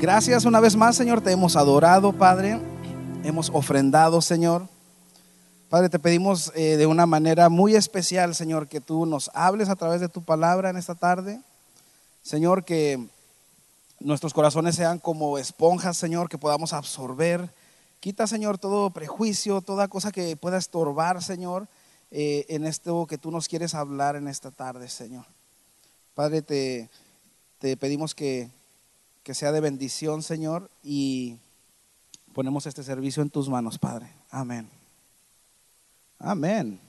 Gracias una vez más, Señor. Te hemos adorado, Padre. Hemos ofrendado, Señor. Padre, te pedimos eh, de una manera muy especial, Señor, que tú nos hables a través de tu palabra en esta tarde. Señor, que nuestros corazones sean como esponjas, Señor, que podamos absorber. Quita, Señor, todo prejuicio, toda cosa que pueda estorbar, Señor, eh, en esto que tú nos quieres hablar en esta tarde, Señor. Padre, te, te pedimos que que sea de bendición, Señor, y ponemos este servicio en tus manos, Padre. Amén. Amén.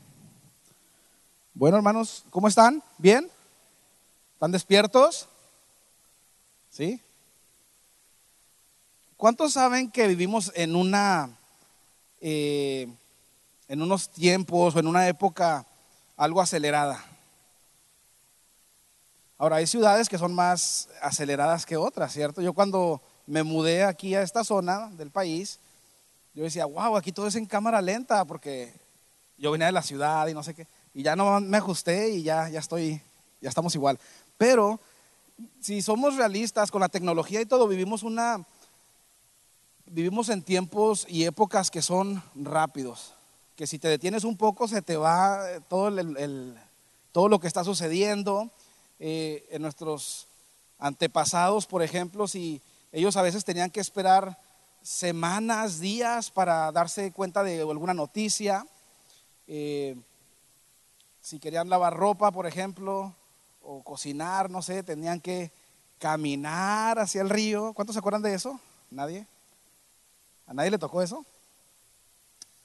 Bueno, hermanos, ¿cómo están? ¿Bien? ¿Están despiertos? ¿Sí? ¿Cuántos saben que vivimos en una, eh, en unos tiempos o en una época algo acelerada? Ahora, hay ciudades que son más aceleradas que otras, ¿cierto? Yo cuando me mudé aquí a esta zona del país, yo decía, wow, aquí todo es en cámara lenta, porque yo venía de la ciudad y no sé qué, y ya no me ajusté y ya, ya estoy, ya estamos igual. Pero si somos realistas con la tecnología y todo, vivimos una, vivimos en tiempos y épocas que son rápidos, que si te detienes un poco se te va todo, el, todo lo que está sucediendo eh, en nuestros antepasados, por ejemplo, si ellos a veces tenían que esperar semanas, días para darse cuenta de alguna noticia. Eh, si querían lavar ropa, por ejemplo, o cocinar, no sé, tenían que caminar hacia el río. ¿Cuántos se acuerdan de eso? ¿Nadie? ¿A nadie le tocó eso?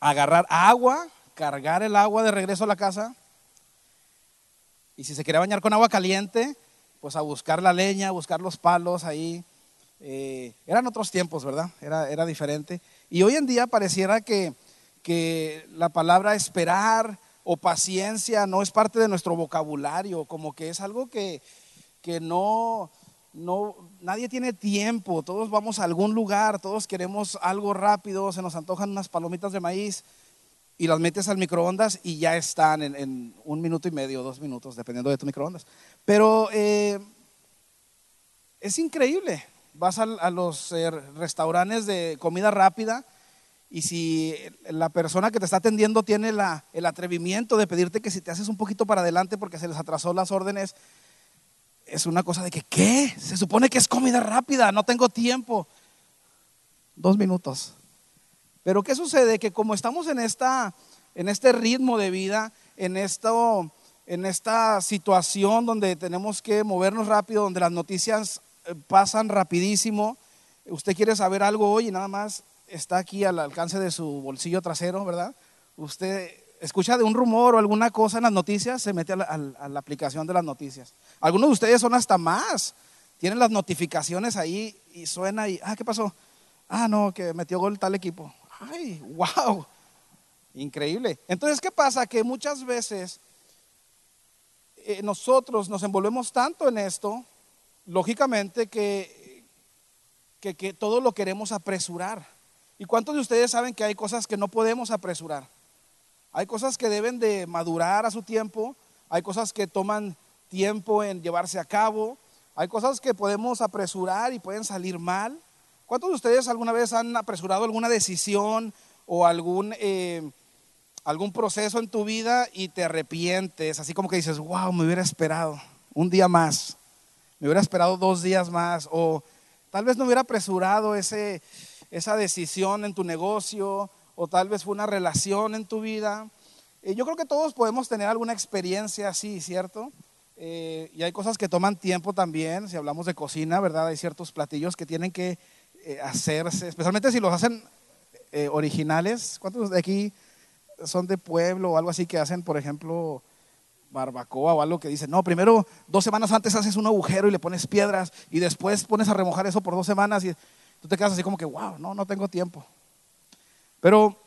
Agarrar agua, cargar el agua de regreso a la casa y si se quería bañar con agua caliente, pues a buscar la leña, a buscar los palos ahí. Eh, eran otros tiempos, ¿verdad? Era, era diferente. Y hoy en día pareciera que, que la palabra esperar o paciencia no es parte de nuestro vocabulario, como que es algo que, que no, no, nadie tiene tiempo, todos vamos a algún lugar, todos queremos algo rápido, se nos antojan unas palomitas de maíz, y las metes al microondas y ya están en, un minuto y medio, dos minutos, dependiendo de tu microondas. Pero eh, es increíble. Vas a, los eh, restaurantes de comida rápida y si la persona que te está atendiendo tiene el atrevimiento de pedirte que si te haces un poquito para adelante porque se les atrasó las órdenes, es una cosa de que, ¿qué? Se supone que es comida rápida, no tengo tiempo. Dos minutos. Pero ¿qué sucede? Que como estamos en, esta, en este ritmo de vida, en, esto, en esta situación donde tenemos que movernos rápido, donde las noticias eh, pasan rapidísimo, usted quiere saber algo hoy y nada más está aquí al alcance de su bolsillo trasero, ¿verdad? Usted escucha de un rumor o alguna cosa en las noticias, se mete a la, aplicación de las noticias. Algunos de ustedes son hasta más, tienen las notificaciones ahí y suena y, ah, ¿qué pasó? Ah, no, que metió gol tal equipo. ¡Ay, wow! Increíble. Entonces, ¿qué pasa? Que muchas veces eh, nosotros nos envolvemos tanto en esto, lógicamente, que, que, que todo lo queremos apresurar. ¿Y cuántos de ustedes saben que hay cosas que no podemos apresurar? Hay cosas que deben de madurar a su tiempo, hay cosas que toman tiempo en llevarse a cabo, hay cosas que podemos apresurar y pueden salir mal. ¿Cuántos de ustedes alguna vez han apresurado alguna decisión o algún, eh, algún proceso en tu vida y te arrepientes? Así como que dices, wow, me hubiera esperado un día más, me hubiera esperado dos días más, o tal vez no hubiera apresurado ese, esa decisión en tu negocio, o tal vez fue una relación en tu vida. Eh, yo creo que todos podemos tener alguna experiencia así, ¿cierto? Eh, y hay cosas que toman tiempo también, si hablamos de cocina, ¿verdad? Hay ciertos platillos que tienen que eh, hacerse, especialmente si los hacen eh, originales. ¿Cuántos de aquí son de pueblo o algo así que hacen, por ejemplo, barbacoa o algo que dicen, no, primero dos semanas antes haces un agujero y le pones piedras y después pones a remojar eso por dos semanas. Y, tú te quedas así como que, wow, no, no tengo tiempo. Pero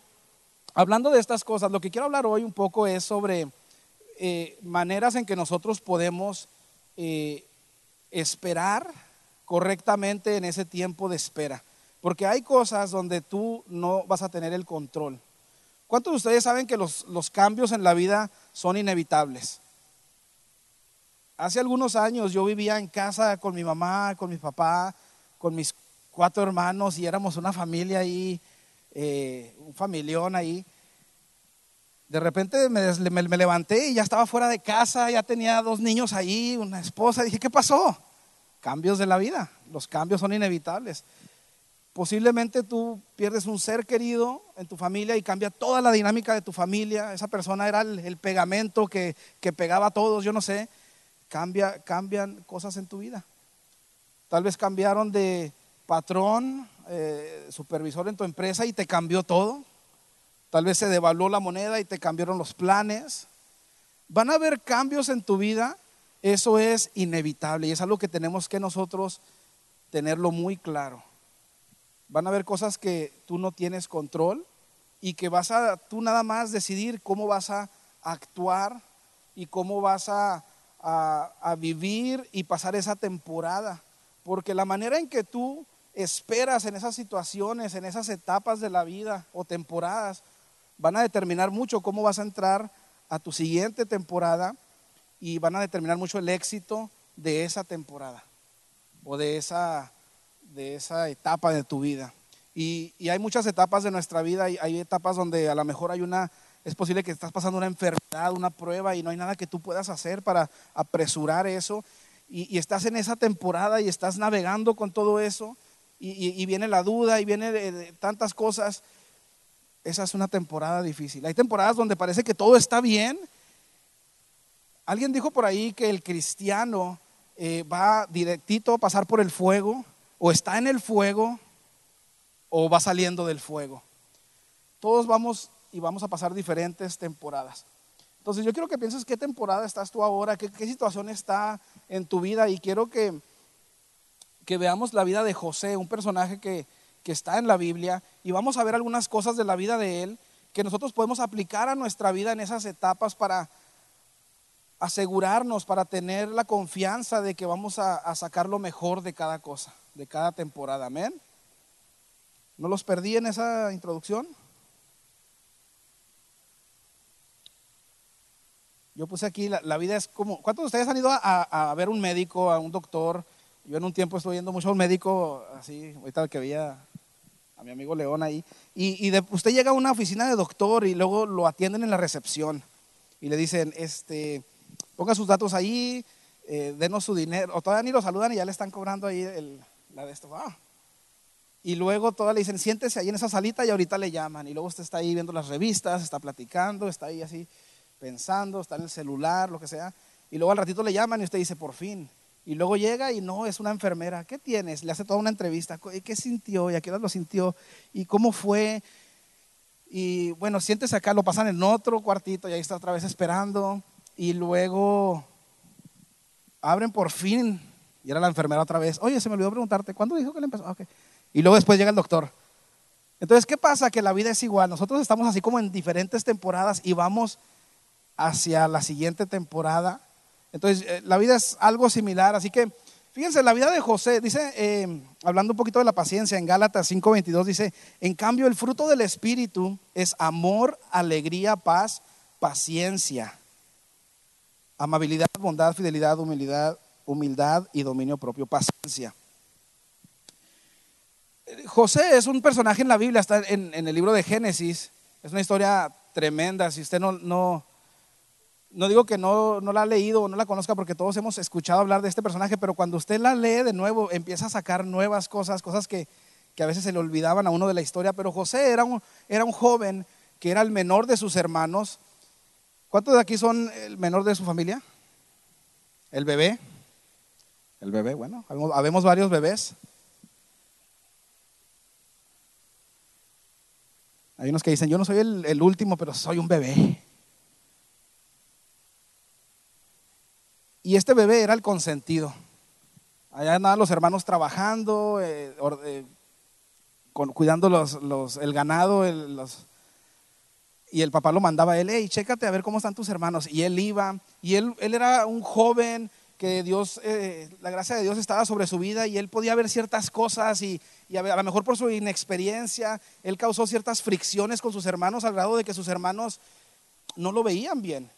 hablando de estas cosas, lo que quiero hablar hoy un poco es sobre eh, maneras en que nosotros podemos esperar correctamente en ese tiempo de espera. Porque hay cosas donde tú no vas a tener el control. ¿Cuántos de ustedes saben que los, los cambios en la vida son inevitables? Hace algunos años yo vivía en casa con mi mamá, con mi papá, con mis cuatro hermanos y éramos una familia ahí, eh, un familión ahí. De repente me, me, levanté y ya estaba fuera de casa, ya tenía dos niños ahí, una esposa. Dije, ¿qué pasó? Cambios de la vida. Los cambios son inevitables. Posiblemente tú pierdes un ser querido en tu familia y cambia toda la dinámica de tu familia. Esa persona era el, pegamento que, pegaba a todos, yo no sé. Cambia, cambian cosas en tu vida. Tal vez cambiaron de patrón, eh, supervisor en tu empresa y te cambió todo. Tal vez se devaluó la moneda y te cambiaron los planes. Van a haber cambios en tu vida. Eso es inevitable y es algo que tenemos que nosotros tenerlo muy claro. Van a haber cosas que tú no tienes control y que vas a tú nada más decidir cómo vas a actuar y cómo vas a, a, vivir y pasar esa temporada. Porque la manera en que tú esperas en esas situaciones, en esas etapas de la vida o temporadas, van a determinar mucho cómo vas a entrar a tu siguiente temporada y van a determinar mucho el éxito de esa temporada o de esa de esa etapa de tu vida. Y, hay muchas etapas de nuestra vida, hay, hay etapas donde a lo mejor hay una, es posible que estás pasando una enfermedad, una prueba y no hay nada que tú puedas hacer para apresurar eso. Y, estás en esa temporada y estás navegando con todo eso y, viene la duda y viene tantas cosas. Esa es una temporada difícil. Hay temporadas donde parece que todo está bien. Alguien dijo por ahí que el cristiano eh, va directito a pasar por el fuego o está en el fuego o va saliendo del fuego. Todos vamos y vamos a pasar diferentes temporadas. Entonces yo quiero que pienses qué temporada estás tú ahora, qué, situación está en tu vida y quiero que, que veamos la vida de José, un personaje que, que está en la Biblia y vamos a ver algunas cosas de la vida de él que nosotros podemos aplicar a nuestra vida en esas etapas para asegurarnos, para tener la confianza de que vamos a sacar lo mejor de cada cosa de cada temporada. Amén. ¿No los perdí en esa introducción? Yo puse aquí, la, vida es como, ¿cuántos de ustedes han ido a, ver un médico, a un doctor? Yo en un tiempo estuve yendo mucho a un médico, así, ahorita que veía a mi amigo León ahí, y, usted llega a una oficina de doctor y luego lo atienden en la recepción y le dicen, este, ponga sus datos ahí, eh, denos su dinero, o todavía ni lo saludan y ya le están cobrando ahí el, la de esto, ah. Y luego toda le dicen, siéntese ahí en esa salita y ahorita le llaman. Y luego usted está ahí viendo las revistas, está platicando, está ahí así pensando, está en el celular, lo que sea. Y luego al ratito le llaman y usted dice, por fin. Y luego llega y no, es una enfermera. ¿Qué tienes? Le hace toda una entrevista. ¿Qué sintió? ¿Y a qué hora lo sintió? ¿Y cómo fue? Y bueno, siéntese acá, lo pasan en otro cuartito y ahí está otra vez esperando. Y luego abren por fin y era la enfermera otra vez. Oye, se me olvidó preguntarte, ¿cuándo dijo que le empezó? Okay. Y luego después llega el doctor. Entonces, ¿qué pasa? Que la vida es igual. Nosotros estamos así como en diferentes temporadas y vamos hacia la siguiente temporada. Entonces, eh, la vida es algo similar. Así que, fíjense, la vida de José, dice, eh, hablando un poquito de la paciencia, en Gálatas 5:22 dice, en cambio, el fruto del Espíritu es amor, alegría, paz, paciencia, amabilidad, bondad, fidelidad, humildad, humildad y dominio propio, paciencia. José es un personaje en la Biblia, está en, el libro de Génesis, es una historia tremenda, si usted no, no, no digo que no, no la ha leído o no la conozca porque todos hemos escuchado hablar de este personaje, pero cuando usted la lee de nuevo empieza a sacar nuevas cosas, cosas que, que a veces se le olvidaban a uno de la historia, pero José era un, era un joven que era el menor de sus hermanos. ¿Cuántos de aquí son el menor de su familia? ¿El bebé? El bebé, bueno, habemos varios bebés. Hay unos que dicen, yo no soy el, último, pero soy un bebé. Y este bebé era el consentido. Allá andaban los hermanos trabajando, eh, eh, cuidando los, el ganado, y el papá lo mandaba a él, hey, chécate a ver cómo están tus hermanos. Y él iba, y él, él era un joven que Dios, eh, la gracia de Dios estaba sobre su vida y él podía ver ciertas cosas y, a, lo mejor por su inexperiencia, él causó ciertas fricciones con sus hermanos al grado de que sus hermanos no lo veían bien.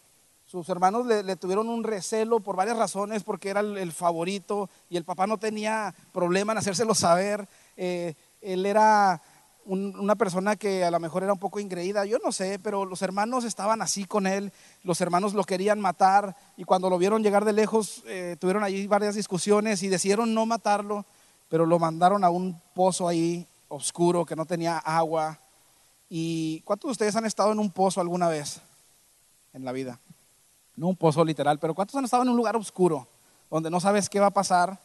Sus hermanos le, tuvieron un recelo por varias razones, porque era el, favorito y el papá no tenía problema en hacérselo saber. Eh, él era una persona que a lo mejor era un poco ingreída, yo no sé, pero los hermanos estaban así con él, los hermanos lo querían matar y cuando lo vieron llegar de lejos eh, tuvieron allí varias discusiones y decidieron no matarlo, pero lo mandaron a un pozo ahí oscuro que no tenía agua. ¿Y cuántos de ustedes han estado en un pozo alguna vez en la vida? No un pozo literal, pero ¿cuántos han estado en un lugar oscuro donde no sabes qué va a pasar?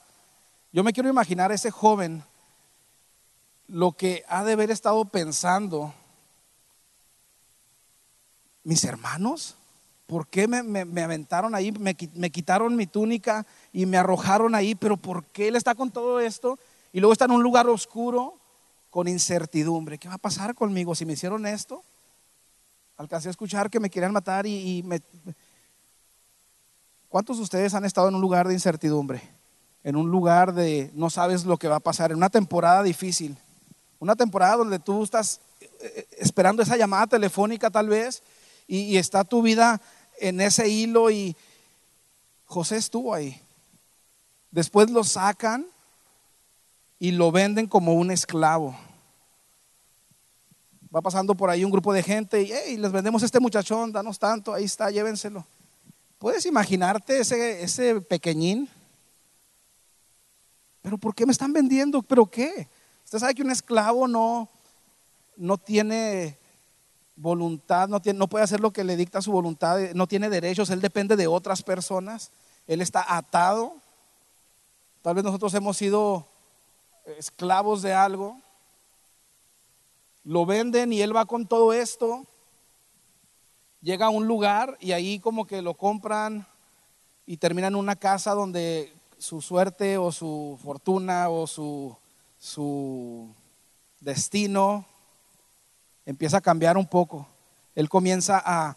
Yo me quiero imaginar ese joven lo que ha de haber estado pensando, mis hermanos, ¿por qué me, aventaron ahí, me, quitaron mi túnica y me arrojaron ahí? Pero ¿por qué él está con todo esto? Y luego está en un lugar oscuro con incertidumbre. ¿Qué va a pasar conmigo si me hicieron esto? Alcancé a escuchar que me querían matar y, y me... ¿Cuántos de ustedes han estado en un lugar de incertidumbre? En un lugar de no sabes lo que va a pasar, en una temporada difícil. Una temporada donde tú estás eh, eh, esperando esa llamada telefónica tal vez y, está tu vida en ese hilo y José estuvo ahí. Después lo sacan y lo venden como un esclavo. Va pasando por ahí un grupo de gente y les vendemos este muchachón, danos tanto, ahí está, llévenselo. ¿Puedes imaginarte ese, ese pequeñín? ¿Pero por qué me están vendiendo? ¿Pero qué? Usted sabe que un esclavo no, no tiene voluntad, no, no puede hacer lo que le dicta su voluntad, no tiene derechos, él depende de otras personas, él está atado. Tal vez nosotros hemos sido esclavos de algo, lo venden y él va con todo esto, llega a un lugar y ahí como que lo compran y termina en una casa donde su suerte o su fortuna o su su destino empieza a cambiar un poco. Él comienza a,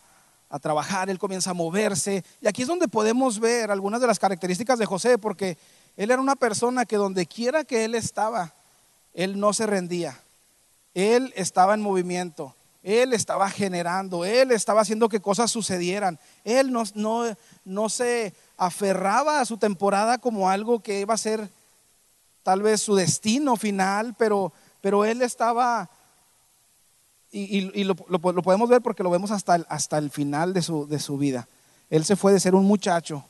trabajar, él comienza a moverse. Y aquí es donde podemos ver algunas de las características de José, porque él era una persona que donde quiera que él estaba, él no se rendía. Él estaba en movimiento, él estaba generando, él estaba haciendo que cosas sucedieran. Él no, no, no se aferraba a su temporada como algo que iba a ser tal vez su destino final, pero, pero él estaba, y, lo, podemos ver porque lo vemos hasta el, hasta el final de su, de su vida. Él se fue de ser un muchacho,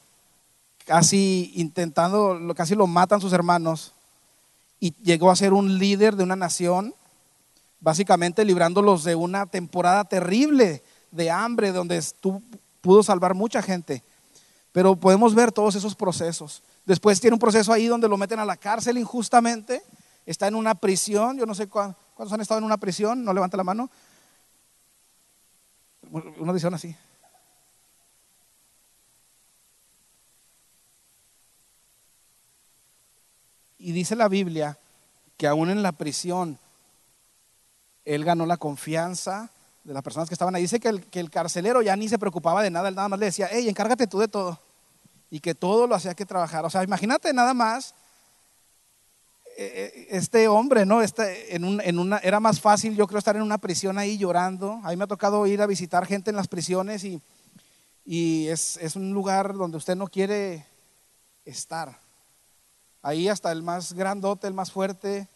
casi intentando, casi lo matan sus hermanos, y llegó a ser un líder de una nación, básicamente librándolos de una temporada terrible de hambre, donde pudo salvar mucha gente. Pero podemos ver todos esos procesos. Después tiene un proceso ahí donde lo meten a la cárcel injustamente. Está en una prisión. Yo no sé cuántos han estado en una prisión. No levanta la mano. Una prisión así. Y dice la Biblia que aún en la prisión él ganó la confianza de las personas que estaban ahí. Dice que el, que el carcelero ya ni se preocupaba de nada, él nada más le decía, hey, encárgate tú de todo y que todo lo hacía que trabajar. O sea, imagínate nada más eh, eh, este hombre, ¿no? Este, en, una, era más fácil, yo creo, estar en una prisión ahí llorando. A mí me ha tocado ir a visitar gente en las prisiones y, y es, es un lugar donde usted no quiere estar. Ahí hasta el más grandote, el más fuerte,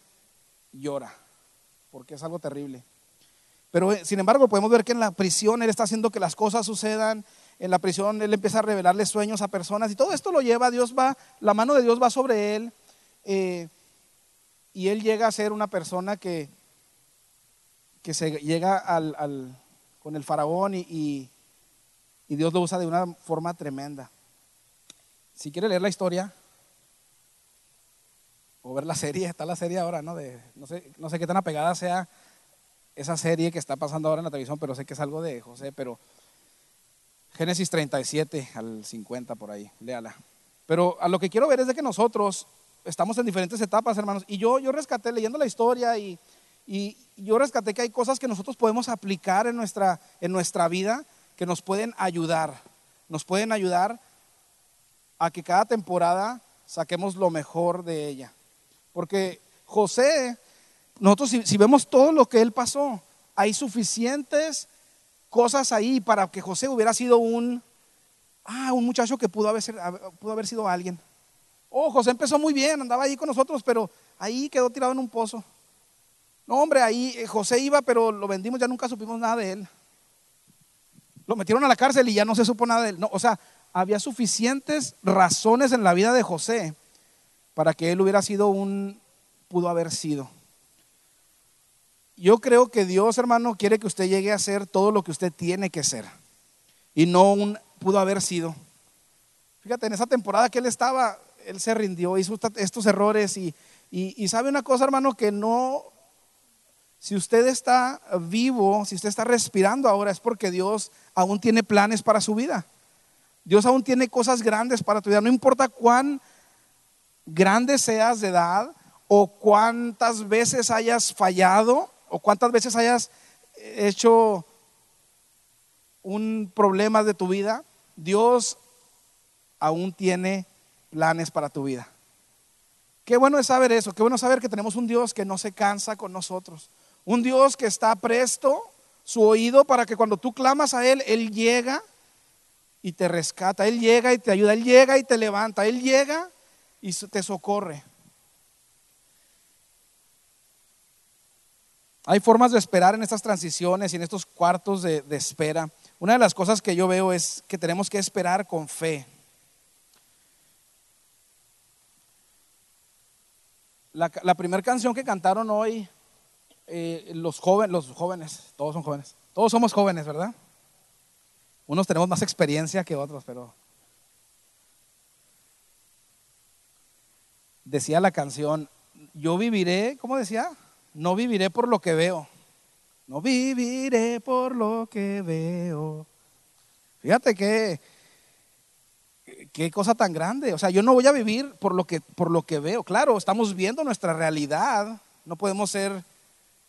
llora, porque es algo terrible. Pero eh, sin embargo podemos ver que en la prisión Él está haciendo que las cosas sucedan, en la prisión, él empieza a revelarle sueños a personas y todo esto lo lleva, Dios va, la mano de Dios va sobre él eh, y él llega a ser una persona que, que se llega al, con el faraón y, Dios lo usa de una forma tremenda. Si quiere leer la historia o ver la serie, está la serie ahora, ¿no? De, no, sé, no sé qué tan apegada sea esa serie que está pasando ahora en la televisión, pero sé que es algo de José, pero Génesis 37 al 50 por ahí, léala. Pero a lo que quiero ver es de que nosotros estamos en diferentes etapas, hermanos. Y yo, yo rescaté leyendo la historia y, Y yo rescaté que hay cosas que nosotros podemos aplicar en nuestra, en nuestra vida que nos pueden ayudar. Nos pueden ayudar a que cada temporada saquemos lo mejor de ella. Porque José, nosotros si, vemos todo lo que él pasó, hay suficientes cosas ahí para que José hubiera sido un, ah, un muchacho que pudo haber, pudo haber sido alguien. Oh, José empezó muy bien, andaba ahí con nosotros, pero ahí quedó tirado en un pozo. No, hombre, ahí eh, José iba, pero lo vendimos, ya nunca supimos nada de él. Lo metieron a la cárcel y ya no se supo nada de él. No, o sea, había suficientes razones en la vida de José para que él hubiera sido un, pudo haber sido. Yo creo que Dios, hermano, quiere que usted llegue a ser todo lo que usted tiene que ser y no un pudo haber sido. Fíjate, en esa temporada que él estaba, él se rindió, hizo estos errores y, y sabe una cosa, hermano, que no, si usted está vivo, si usted está respirando ahora, es porque Dios aún tiene planes para su vida. Dios aún tiene cosas grandes para tu vida. No importa cuán grande seas de edad o cuántas veces hayas fallado o cuántas veces hayas hecho un problema de tu vida, Dios aún tiene planes para tu vida. Qué bueno es saber eso, qué bueno saber que tenemos un Dios que no se cansa con nosotros, un Dios que está presto su oído para que cuando tú clamas a Él, Él llega y te rescata. Él llega y te ayuda, Él llega y te levanta, Él llega y te socorre. Hay formas de esperar en estas transiciones y en estos cuartos de, espera. Una de las cosas que yo veo es que tenemos que esperar con fe. La, primera canción que cantaron hoy, eh, los, jóvenes, los jóvenes, todos son jóvenes, todos somos jóvenes, ¿verdad? Unos tenemos más experiencia que otros, pero decía la canción, yo viviré, ¿cómo decía? No viviré por lo que veo. No viviré por lo que veo. Fíjate que qué cosa tan grande. O sea, yo no voy a vivir por lo que, por lo que veo. Claro, estamos viendo nuestra realidad. No podemos ser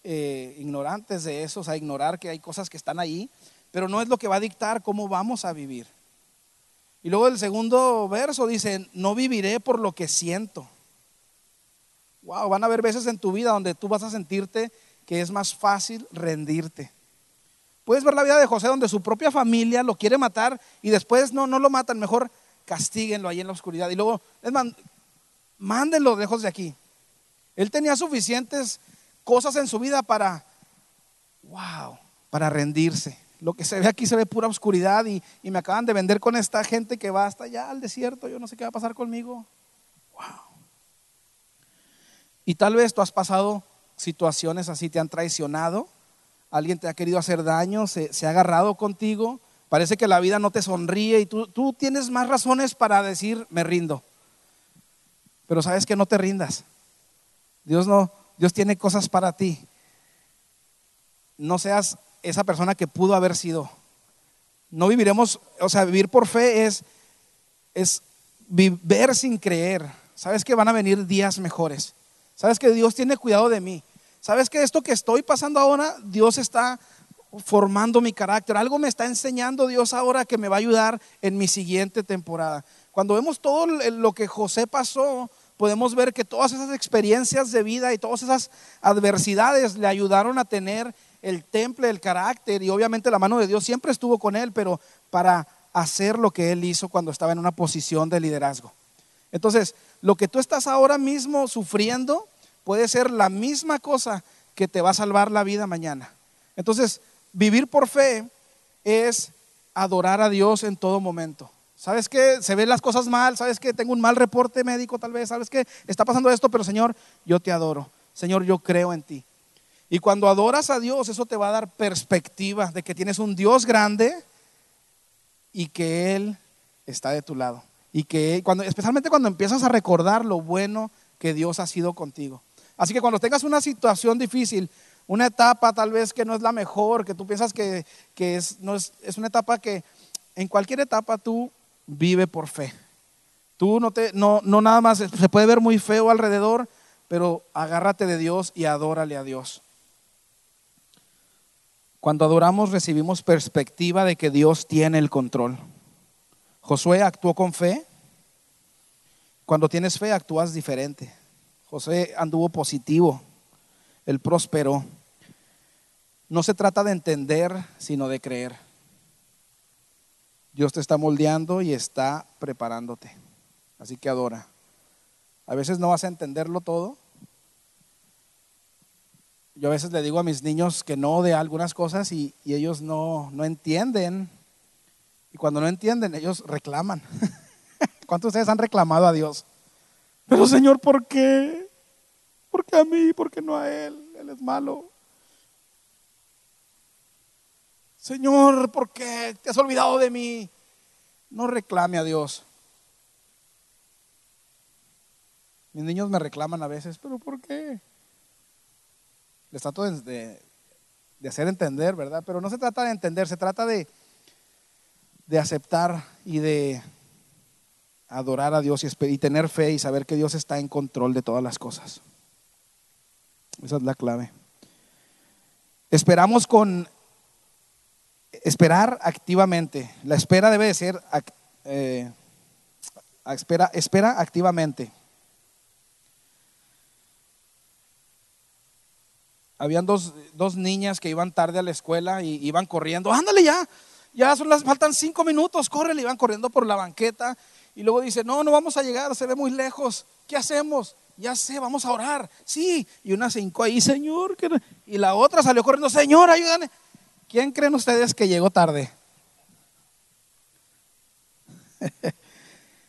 eh, ignorantes de eso, o sea, ignorar que hay cosas que están ahí pero no es lo que va a dictar cómo vamos a vivir. Y luego el segundo verso dice, no viviré por lo que siento. Wow, van a haber veces en tu vida donde tú vas a sentirte que es más fácil rendirte. Puedes ver la vida de José donde su propia familia lo quiere matar y después no, no lo matan, mejor castíguenlo ahí en la oscuridad. Y luego, es mándenlo lejos de aquí. Él tenía suficientes cosas en su vida para, wow, para rendirse. Lo que se ve aquí se ve pura oscuridad y, me acaban de vender con esta gente que va hasta allá al desierto. Yo no sé qué va a pasar conmigo. Wow. Y tal vez tú has pasado situaciones así, te han traicionado, alguien te ha querido hacer daño, se, ha agarrado contigo, parece que la vida no te sonríe y tú, tú tienes más razones para decir, me rindo. Pero sabes que no te rindas. Dios no, Dios tiene cosas para ti. No seas esa persona que pudo haber sido. No viviremos, o sea, vivir por fe es, es vivir sin creer. Sabes que van a venir días mejores. Sabes que Dios tiene cuidado de mí. Sabes que esto que estoy pasando ahora, Dios está formando mi carácter. Algo me está enseñando Dios ahora que me va a ayudar en mi siguiente temporada. Cuando vemos todo lo que José pasó, podemos ver que todas esas experiencias de vida y todas esas adversidades le ayudaron a tener el temple, el carácter y obviamente la mano de Dios siempre estuvo con él, pero para hacer lo que él hizo cuando estaba en una posición de liderazgo. Entonces, lo que tú estás ahora mismo sufriendo puede ser la misma cosa que te va a salvar la vida mañana. Entonces, vivir por fe es adorar a Dios en todo momento. ¿Sabes que Se ven las cosas mal, sabes que tengo un mal reporte médico tal vez, sabes que está pasando esto, pero Señor, yo te adoro. Señor, yo creo en ti. Y cuando adoras a Dios, eso te va a dar perspectiva de que tienes un Dios grande y que Él está de tu lado. Y que cuando, especialmente cuando empiezas a recordar lo bueno que Dios ha sido contigo. Así que cuando tengas una situación difícil, una etapa tal vez que no es la mejor, que tú piensas que, es, no es, es, una etapa que en cualquier etapa tú vive por fe. Tú no, te, no, no nada más, se puede ver muy feo alrededor, pero agárrate de Dios y adórale a Dios. Cuando adoramos recibimos perspectiva de que Dios tiene el control. Josué actuó con fe. Cuando tienes fe actúas diferente. José anduvo positivo. Él prosperó. No se trata de entender, sino de creer. Dios te está moldeando y está preparándote. Así que adora. A veces no vas a entenderlo todo. Yo a veces le digo a mis niños que no de algunas cosas y, ellos no, no entienden. Y cuando no entienden, ellos reclaman. ¿Cuántos de ustedes han reclamado a Dios? Pero Señor, ¿por qué? ¿Por qué a mí? ¿Por qué no a Él? Él es malo. Señor, ¿por qué te has olvidado de mí? No reclame a Dios. Mis niños me reclaman a veces, pero ¿por qué? Les trato de, hacer entender, ¿verdad? Pero no se trata de entender, se trata de, de aceptar y de adorar a Dios y, y tener fe y saber que Dios está en control de todas las cosas. Esa es la clave. Esperamos con esperar activamente. La espera debe de ser, eh, espera, espera activamente. Habían dos, niñas que iban tarde a la escuela y iban corriendo. Ándale ya, ya son las, faltan cinco minutos, corre, iban corriendo por la banqueta. Y luego dice, no, no vamos a llegar, se ve muy lejos. ¿Qué hacemos? Ya sé, vamos a orar. Sí. Y una hincó ahí, Señor. Y la otra salió corriendo, Señor, ayúdame. ¿Quién creen ustedes que llegó tarde?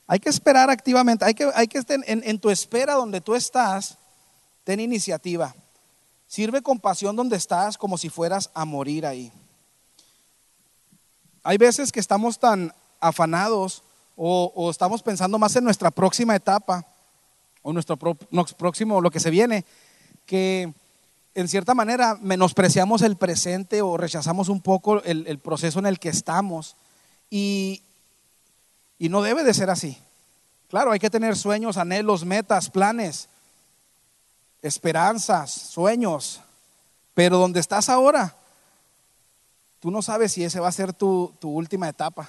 hay que esperar activamente, hay que, hay que estar en, en tu espera donde tú estás, ten iniciativa. Sirve con pasión donde estás como si fueras a morir ahí. Hay veces que estamos tan afanados o, estamos pensando más en nuestra próxima etapa o nuestro próximo, lo que se viene, que en cierta manera menospreciamos el presente o rechazamos un poco el, proceso en el que estamos. Y, y no debe de ser así. Claro, hay que tener sueños, anhelos, metas, planes, esperanzas, sueños. Pero donde estás ahora, tú no sabes si ese va a ser tu, tu última etapa.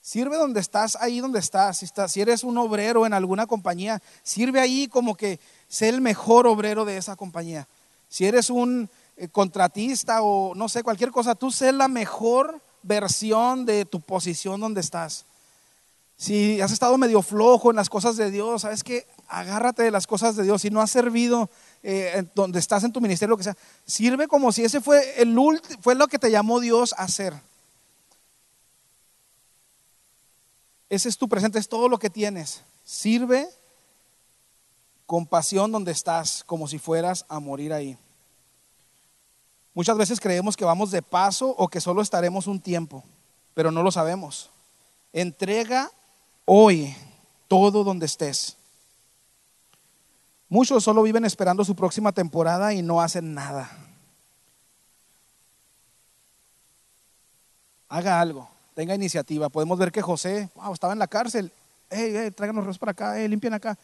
Sirve donde estás, ahí donde estás. Si, estás. si eres un obrero en alguna compañía, sirve ahí como que sé el mejor obrero de esa compañía. Si eres un eh, contratista o no sé, cualquier cosa, tú sé la mejor versión de tu posición donde estás. Si has estado medio flojo en las cosas de Dios, sabes que agárrate de las cosas de Dios. Si no has servido eh, donde estás en tu ministerio, lo que sea, sirve como si ese fue el fue lo que te llamó Dios a hacer. Ese es tu presente, es todo lo que tienes. Sirve con pasión donde estás, como si fueras a morir ahí. Muchas veces creemos que vamos de paso o que solo estaremos un tiempo, pero no lo sabemos. Entrega hoy todo donde estés. Muchos solo viven esperando su próxima temporada y no hacen nada. Haga algo tenga iniciativa. Podemos ver que José, wow, estaba en la cárcel. Hey, hey, tráiganos los para acá, hey, limpien acá.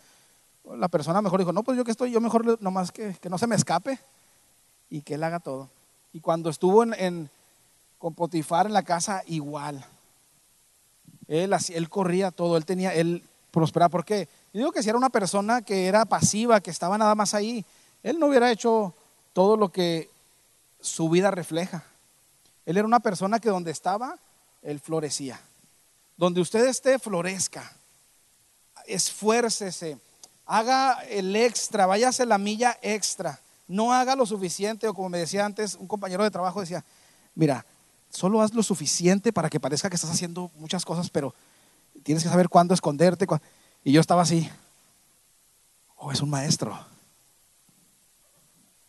La persona mejor dijo, no, pues yo que estoy, yo mejor nomás que, que no se me escape y que él haga todo. Y cuando estuvo en, con Potifar en la casa, igual. Él, él corría todo, él tenía, él prosperaba. ¿Por qué? Yo digo que si era una persona que era pasiva, que estaba nada más ahí, él no hubiera hecho todo lo que su vida refleja. Él era una persona que donde estaba, él florecía. Donde usted esté, florezca. Esfuércese. Haga el extra, váyase la milla extra. No haga lo suficiente, o como me decía antes un compañero de trabajo, decía, mira, solo haz lo suficiente para que parezca que estás haciendo muchas cosas, pero tienes que saber cuándo esconderte. Y yo estaba así, oh, es un maestro.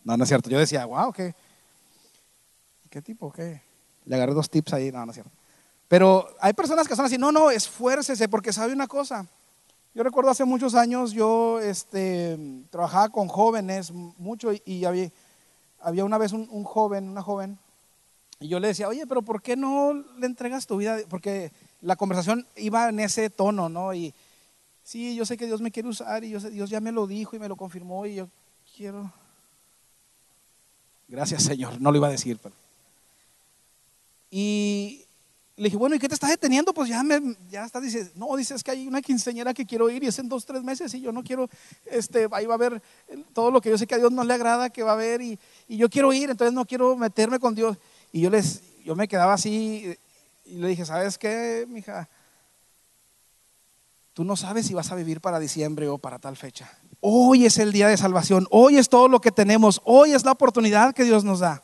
No, no es cierto. Yo decía, wow, ¿qué, qué tipo? ¿Qué? Le agarré dos tips ahí, no, no es cierto. Pero hay personas que son así, no, no, esfuércese porque sabe una cosa. Yo recuerdo hace muchos años, yo este, trabajaba con jóvenes mucho y, había, había, una vez un, joven, una joven, y yo le decía, oye, pero ¿por qué no le entregas tu vida? Porque la conversación iba en ese tono, ¿no? Y sí, yo sé que Dios me quiere usar y Dios ya me lo dijo y me lo confirmó y yo quiero... Gracias, Señor. No lo iba a decir. Pero. Y le dije, bueno, ¿y qué te estás deteniendo? Pues ya me, ya está, dice, no, dice, es que hay una quinceñera que quiero ir y es en dos, tres meses y yo no quiero, este, ahí va a haber todo lo que yo sé que a Dios no le agrada que va a haber y, y yo quiero ir, entonces no quiero meterme con Dios. Y yo les, yo me quedaba así y le dije, ¿sabes qué, mija? Tú no sabes si vas a vivir para diciembre o para tal fecha. Hoy es el día de salvación, hoy es todo lo que tenemos, hoy es la oportunidad que Dios nos da.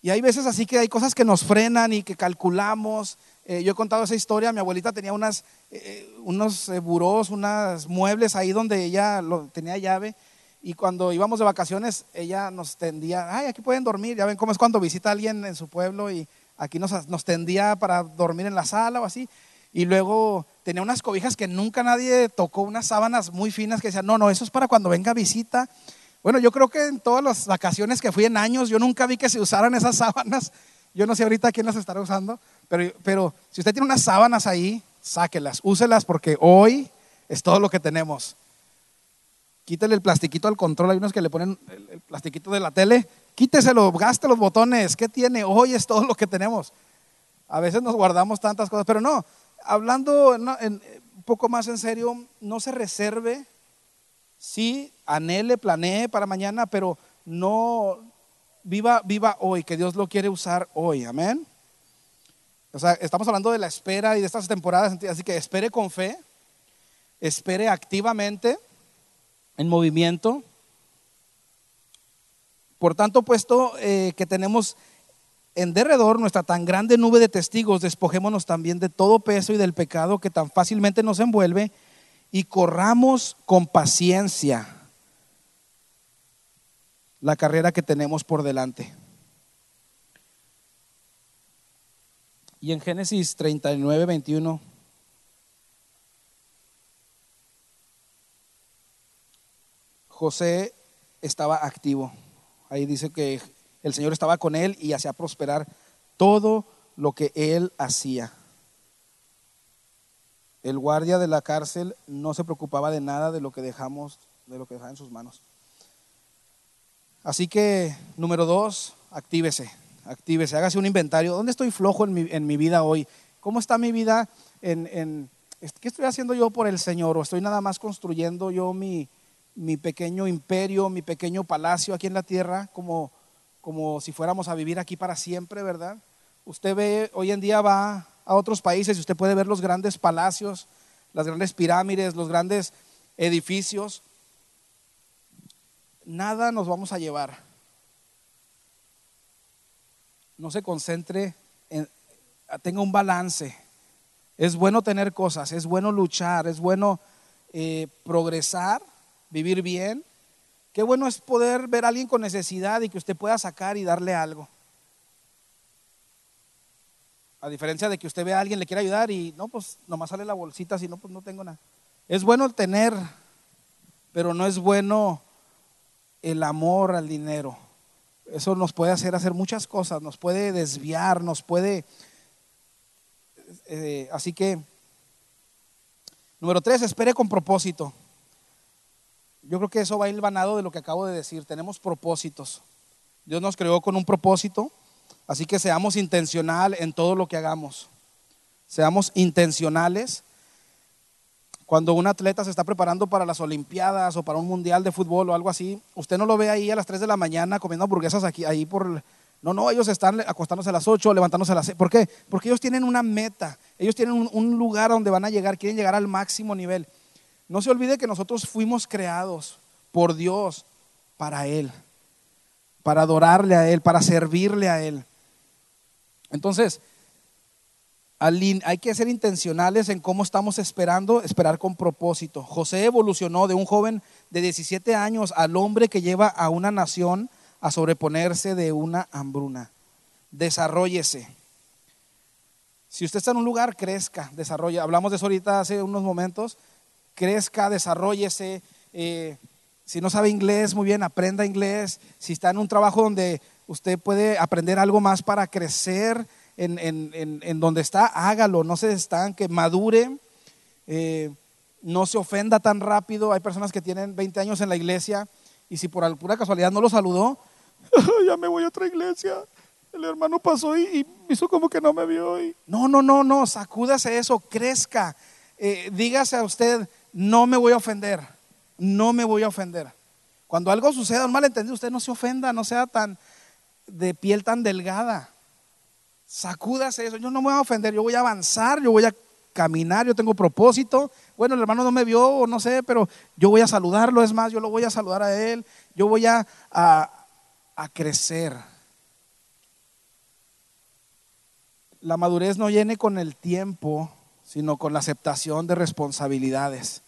Y hay veces así que hay cosas que nos frenan y que calculamos. Eh, yo he contado esa historia, mi abuelita tenía unas, eh, unos eh, burós, unos muebles ahí donde ella lo, tenía llave. Y cuando íbamos de vacaciones, ella nos tendía, ay, aquí pueden dormir. Ya ven cómo es cuando visita alguien en su pueblo y aquí nos, nos tendía para dormir en la sala o así. Y luego tenía unas cobijas que nunca nadie tocó, unas sábanas muy finas que decían, no, no, eso es para cuando venga visita bueno, yo creo que en todas las vacaciones que fui en años, yo nunca vi que se usaran esas sábanas. Yo no sé ahorita quién las estará usando, pero, pero si usted tiene unas sábanas ahí, sáquelas, úselas porque hoy es todo lo que tenemos. Quítele el plastiquito al control, hay unos que le ponen el, plastiquito de la tele, quíteselo, gaste los botones, ¿qué tiene? Hoy es todo lo que tenemos. A veces nos guardamos tantas cosas, pero no, hablando un poco más en serio, no se reserve sí, anhele, planee para mañana, pero no viva, viva hoy, que Dios lo quiere usar hoy, amén. O sea, estamos hablando de la espera y de estas temporadas, así que espere con fe, espere activamente, en movimiento. Por tanto, puesto eh, que tenemos en derredor nuestra tan grande nube de testigos, despojémonos también de todo peso y del pecado que tan fácilmente nos envuelve y corramos con paciencia la carrera que tenemos por delante. Y en Génesis 39, 21, José estaba activo. Ahí dice que el Señor estaba con él y hacía prosperar todo lo que él hacía. El guardia de la cárcel no se preocupaba de nada de lo que dejamos, de lo que dejaba en sus manos. Así que, número dos, actívese, actívese, hágase un inventario. ¿Dónde estoy flojo en mi, en mi vida hoy? ¿Cómo está mi vida en, ¿Qué estoy haciendo yo por el Señor? ¿O estoy nada más construyendo yo mi, mi pequeño imperio, mi pequeño palacio aquí en la tierra, como, como si fuéramos a vivir aquí para siempre, ¿verdad? Usted ve, hoy en día va a otros países y usted puede ver los grandes palacios, las grandes pirámides, los grandes edificios. Nada nos vamos a llevar. No se concentre en, tenga un balance. Es bueno tener cosas, es bueno luchar, es bueno eh, progresar, vivir bien. Qué bueno es poder ver a alguien con necesidad y que usted pueda sacar y darle algo. A diferencia de que usted ve a alguien, le quiere ayudar y no, pues nomás sale la bolsita, si no, pues no tengo nada. Es bueno tener, pero no es bueno el amor al dinero. Eso nos puede hacer hacer muchas cosas, nos puede desviar, nos puede... Eh, así que, número tres, espere con propósito. Yo creo que eso va a ir vanado de lo que acabo de decir. Tenemos propósitos. Dios nos creó con un propósito. Así que seamos intencionales en todo lo que hagamos. Seamos intencionales. Cuando un atleta se está preparando para las Olimpiadas o para un mundial de fútbol o algo así, usted no lo ve ahí a las 3 de la mañana comiendo hamburguesas aquí, ahí por... No, no, ellos están acostándose a las 8, levantándose a las 6. ¿Por qué? Porque ellos tienen una meta, ellos tienen un, un lugar donde van a llegar, quieren llegar al máximo nivel. No se olvide que nosotros fuimos creados por Dios para Él, para adorarle a Él, para servirle a Él. Entonces, hay que ser intencionales en cómo estamos esperando, esperar con propósito. José evolucionó de un joven de 17 años al hombre que lleva a una nación a sobreponerse de una hambruna. Desarrollese. Si usted está en un lugar, crezca, desarrolle. Hablamos de eso ahorita hace unos momentos. Crezca, desarrollese. Eh, si no sabe inglés, muy bien, aprenda inglés. Si está en un trabajo donde usted puede aprender algo más para crecer en, donde está, hágalo, no se estanque, madure, eh, no se ofenda tan rápido. Hay personas que tienen 20 años en la iglesia y si por pura casualidad no lo saludó, ya me voy a otra iglesia. El hermano pasó y, hizo como que no me vio. Y... No, no, no, no, sacúdase eso, crezca. Eh, dígase a usted, no me voy a ofender, no me voy a ofender. Cuando algo suceda, un malentendido, usted no se ofenda, no sea tan de piel tan delgada. Sacúdase eso, yo no me voy a ofender, yo voy a avanzar, yo voy a caminar, yo tengo propósito. Bueno, el hermano no me vio, o no sé, pero yo voy a saludarlo, es más, yo lo voy a saludar a él, yo voy a, a, a crecer. La madurez no viene con el tiempo, sino con la aceptación de responsabilidades.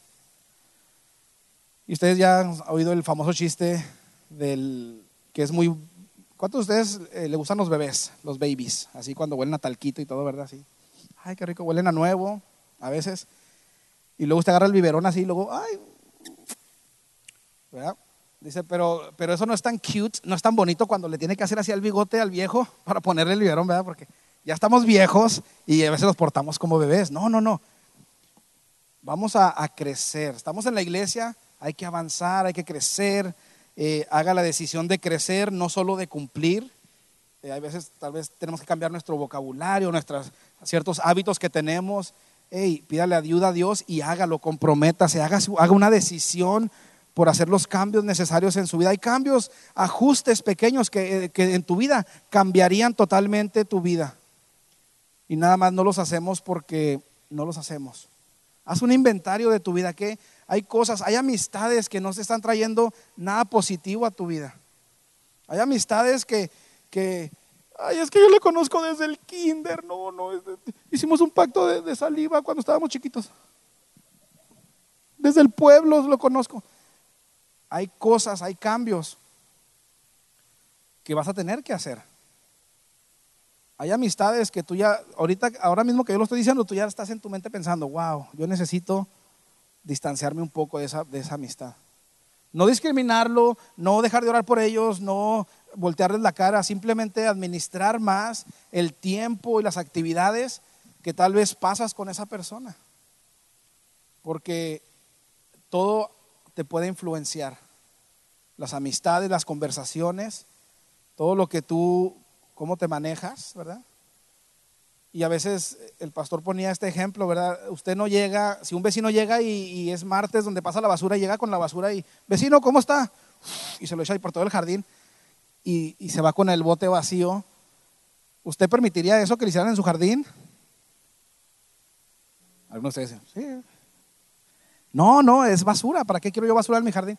Y ustedes ya han oído el famoso chiste del que es muy... ¿Cuántos de ustedes eh, le gustan los bebés, los babies? Así cuando huelen a talquito y todo, ¿verdad? Así. Ay, qué rico, huelen a nuevo a veces. Y luego usted agarra el biberón así y luego, ay. ¿verdad? Dice, pero, pero eso no es tan cute, no es tan bonito cuando le tiene que hacer así al bigote al viejo para ponerle el biberón, ¿verdad? Porque ya estamos viejos y a veces nos portamos como bebés. No, no, no. Vamos a, crecer. Estamos en la iglesia, hay que avanzar, hay que crecer. Eh, haga la decisión de crecer, no solo de cumplir. Eh, hay veces, tal vez tenemos que cambiar nuestro vocabulario, nuestros ciertos hábitos que tenemos. Hey, pídale ayuda a Dios y hágalo, comprométase, haga, haga una decisión por hacer los cambios necesarios en su vida. Hay cambios, ajustes pequeños que, eh, que en tu vida cambiarían totalmente tu vida y nada más no los hacemos porque no los hacemos. Haz un inventario de tu vida, que hay cosas, hay amistades que no se están trayendo nada positivo a tu vida. Hay amistades que, que ay, es que yo le conozco desde el kinder, no, no, hicimos un pacto de, de saliva cuando estábamos chiquitos. Desde el pueblo lo conozco. Hay cosas, hay cambios que vas a tener que hacer. Hay amistades que tú ya, ahorita, ahora mismo que yo lo estoy diciendo, tú ya estás en tu mente pensando, wow, yo necesito distanciarme un poco de esa, de esa amistad. No discriminarlo, no dejar de orar por ellos, no voltearles la cara, simplemente administrar más el tiempo y las actividades que tal vez pasas con esa persona. Porque todo te puede influenciar. Las amistades, las conversaciones, todo lo que tú cómo te manejas, ¿verdad? Y a veces el pastor ponía este ejemplo, ¿verdad? Usted no llega, si un vecino llega y, es martes donde pasa la basura, llega con la basura y, vecino, ¿cómo está? Y se lo echa ahí por todo el jardín y, se va con el bote vacío. ¿Usted permitiría eso que le hicieran en su jardín? Algunos de ustedes dicen, sí. No, no, es basura. ¿Para qué quiero yo basura en mi jardín?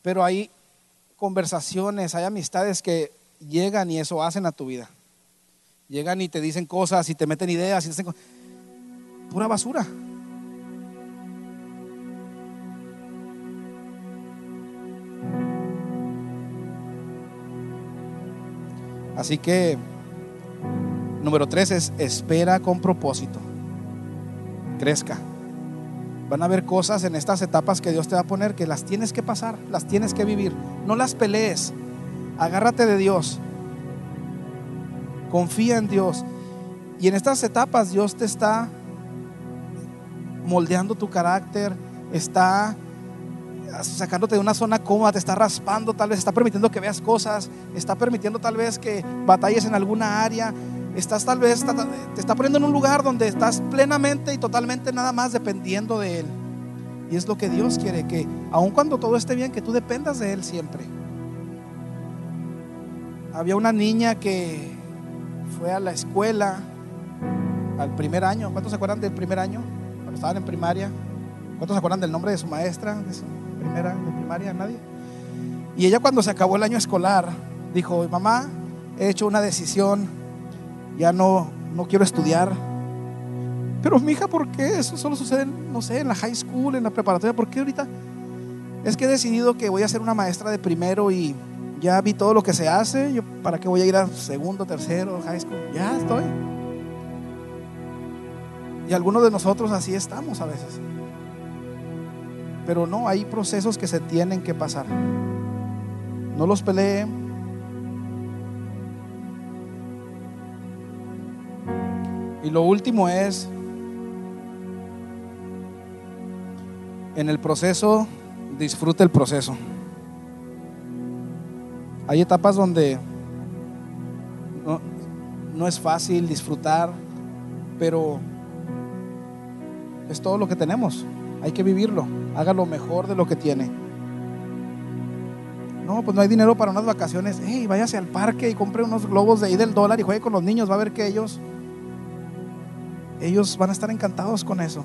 Pero hay conversaciones, hay amistades que llegan y eso hacen a tu vida. Llegan y te dicen cosas y te meten ideas y te pura basura. Así que, número tres es espera con propósito. Crezca. Van a haber cosas en estas etapas que Dios te va a poner que las tienes que pasar, las tienes que vivir. No las pelees. Agárrate de Dios. Confía en Dios. Y en estas etapas Dios te está moldeando tu carácter, está sacándote de una zona cómoda, te está raspando, tal vez está permitiendo que veas cosas, está permitiendo tal vez que batalles en alguna área, estás tal vez, te está poniendo en un lugar donde estás plenamente y totalmente nada más dependiendo de Él. Y es lo que Dios quiere, que aun cuando todo esté bien, que tú dependas de Él siempre había una niña que fue a la escuela al primer año. ¿Cuántos se acuerdan del primer año? Cuando estaban en primaria. ¿Cuántos se acuerdan del nombre de su maestra de su primera de primaria? Nadie. Y ella cuando se acabó el año escolar dijo, mamá, he hecho una decisión, ya no, no quiero estudiar. Pero mi hija, ¿por qué? Eso solo sucede, no sé, en la high school, en la preparatoria. ¿Por qué ahorita? Es que he decidido que voy a ser una maestra de primero y ya vi todo lo que se hace, yo para qué voy a ir a segundo, tercero, high school, ya estoy. Y algunos de nosotros así estamos a veces. Pero no, hay procesos que se tienen que pasar. No los peleen. Y lo último es, en el proceso, disfrute el proceso. Hay etapas donde no, es fácil disfrutar, pero es todo lo que tenemos. Hay que vivirlo. Haga lo mejor de lo que tiene. No, pues no hay dinero para unas vacaciones. Hey, váyase al parque y compre unos globos de ahí del dólar y juegue con los niños. Va a ver que ellos, ellos van a estar encantados con eso.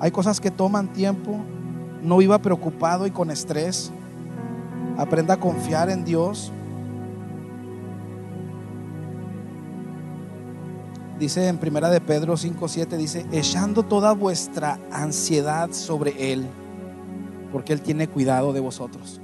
Hay cosas que toman tiempo. No viva preocupado y con estrés. Aprenda a confiar en Dios. Dice en Primera de Pedro 5:7 dice, "Echando toda vuestra ansiedad sobre él, porque él tiene cuidado de vosotros."